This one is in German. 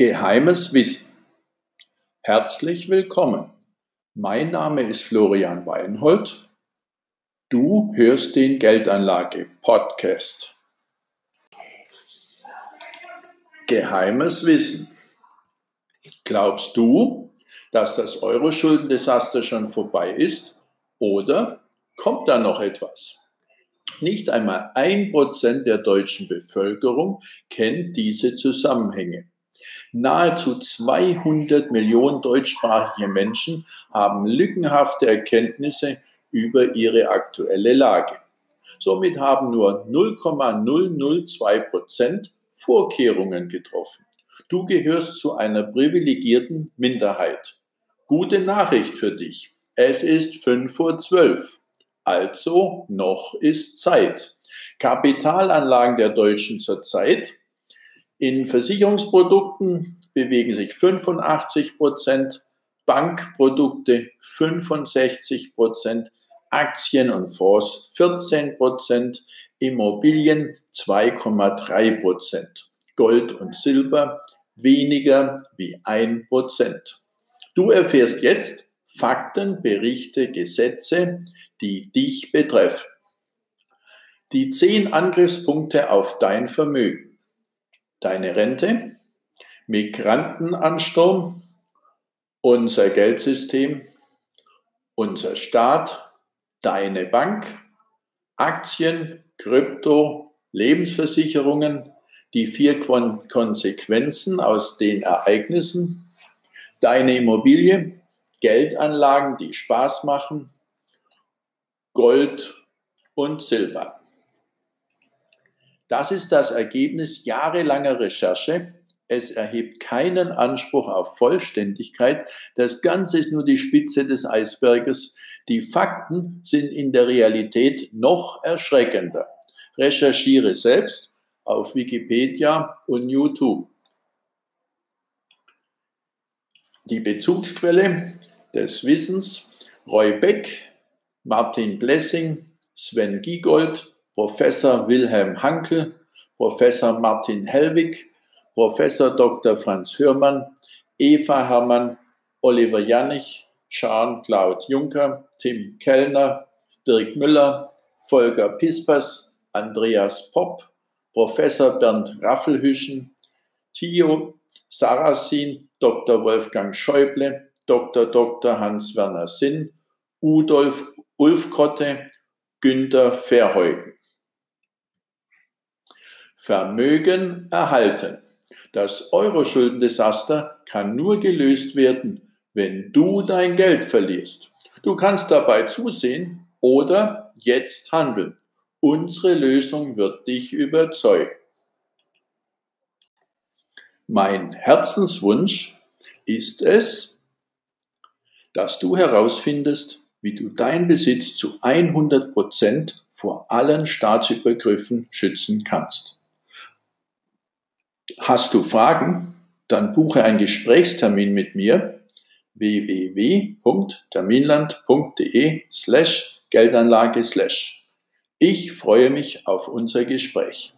Geheimes Wissen. Herzlich willkommen. Mein Name ist Florian Weinhold. Du hörst den Geldanlage Podcast. Geheimes Wissen. Glaubst du, dass das Euro-Schuldendesaster schon vorbei ist oder kommt da noch etwas? Nicht einmal ein Prozent der deutschen Bevölkerung kennt diese Zusammenhänge. Nahezu 200 Millionen deutschsprachige Menschen haben lückenhafte Erkenntnisse über ihre aktuelle Lage. Somit haben nur 0,002 Prozent Vorkehrungen getroffen. Du gehörst zu einer privilegierten Minderheit. Gute Nachricht für dich. Es ist 5 vor 12. Also noch ist Zeit. Kapitalanlagen der Deutschen zurzeit in Versicherungsprodukten bewegen sich 85 Prozent, Bankprodukte 65 Prozent, Aktien und Fonds 14 Prozent, Immobilien 2,3 Prozent, Gold und Silber weniger wie ein Prozent. Du erfährst jetzt Fakten, Berichte, Gesetze, die dich betreffen. Die zehn Angriffspunkte auf dein Vermögen. Deine Rente, Migrantenansturm, unser Geldsystem, unser Staat, deine Bank, Aktien, Krypto, Lebensversicherungen, die vier Konsequenzen aus den Ereignissen, deine Immobilie, Geldanlagen, die Spaß machen, Gold und Silber. Das ist das Ergebnis jahrelanger Recherche. Es erhebt keinen Anspruch auf Vollständigkeit. Das Ganze ist nur die Spitze des Eisberges. Die Fakten sind in der Realität noch erschreckender. Recherchiere selbst auf Wikipedia und YouTube. Die Bezugsquelle des Wissens Roy Beck, Martin Blessing, Sven Giegold, Professor Wilhelm Hankel, Professor Martin Hellwig, Professor Dr. Franz Hörmann, Eva Hermann, Oliver Janich, Jean-Claude Juncker, Tim Kellner, Dirk Müller, Volker Pispers, Andreas Popp, Professor Bernd Raffelhüschen, Theo Sarasin, Dr. Wolfgang Schäuble, Dr. Dr. Hans-Werner Sinn, Udolf Ulfkotte, Günter Verheugen. Vermögen erhalten. Das Euro-Schuldendesaster kann nur gelöst werden, wenn du dein Geld verlierst. Du kannst dabei zusehen oder jetzt handeln. Unsere Lösung wird dich überzeugen. Mein Herzenswunsch ist es, dass du herausfindest, wie du deinen Besitz zu 100 Prozent vor allen Staatsübergriffen schützen kannst. Hast du Fragen? Dann buche einen Gesprächstermin mit mir www.terminland.de slash Geldanlage slash. Ich freue mich auf unser Gespräch.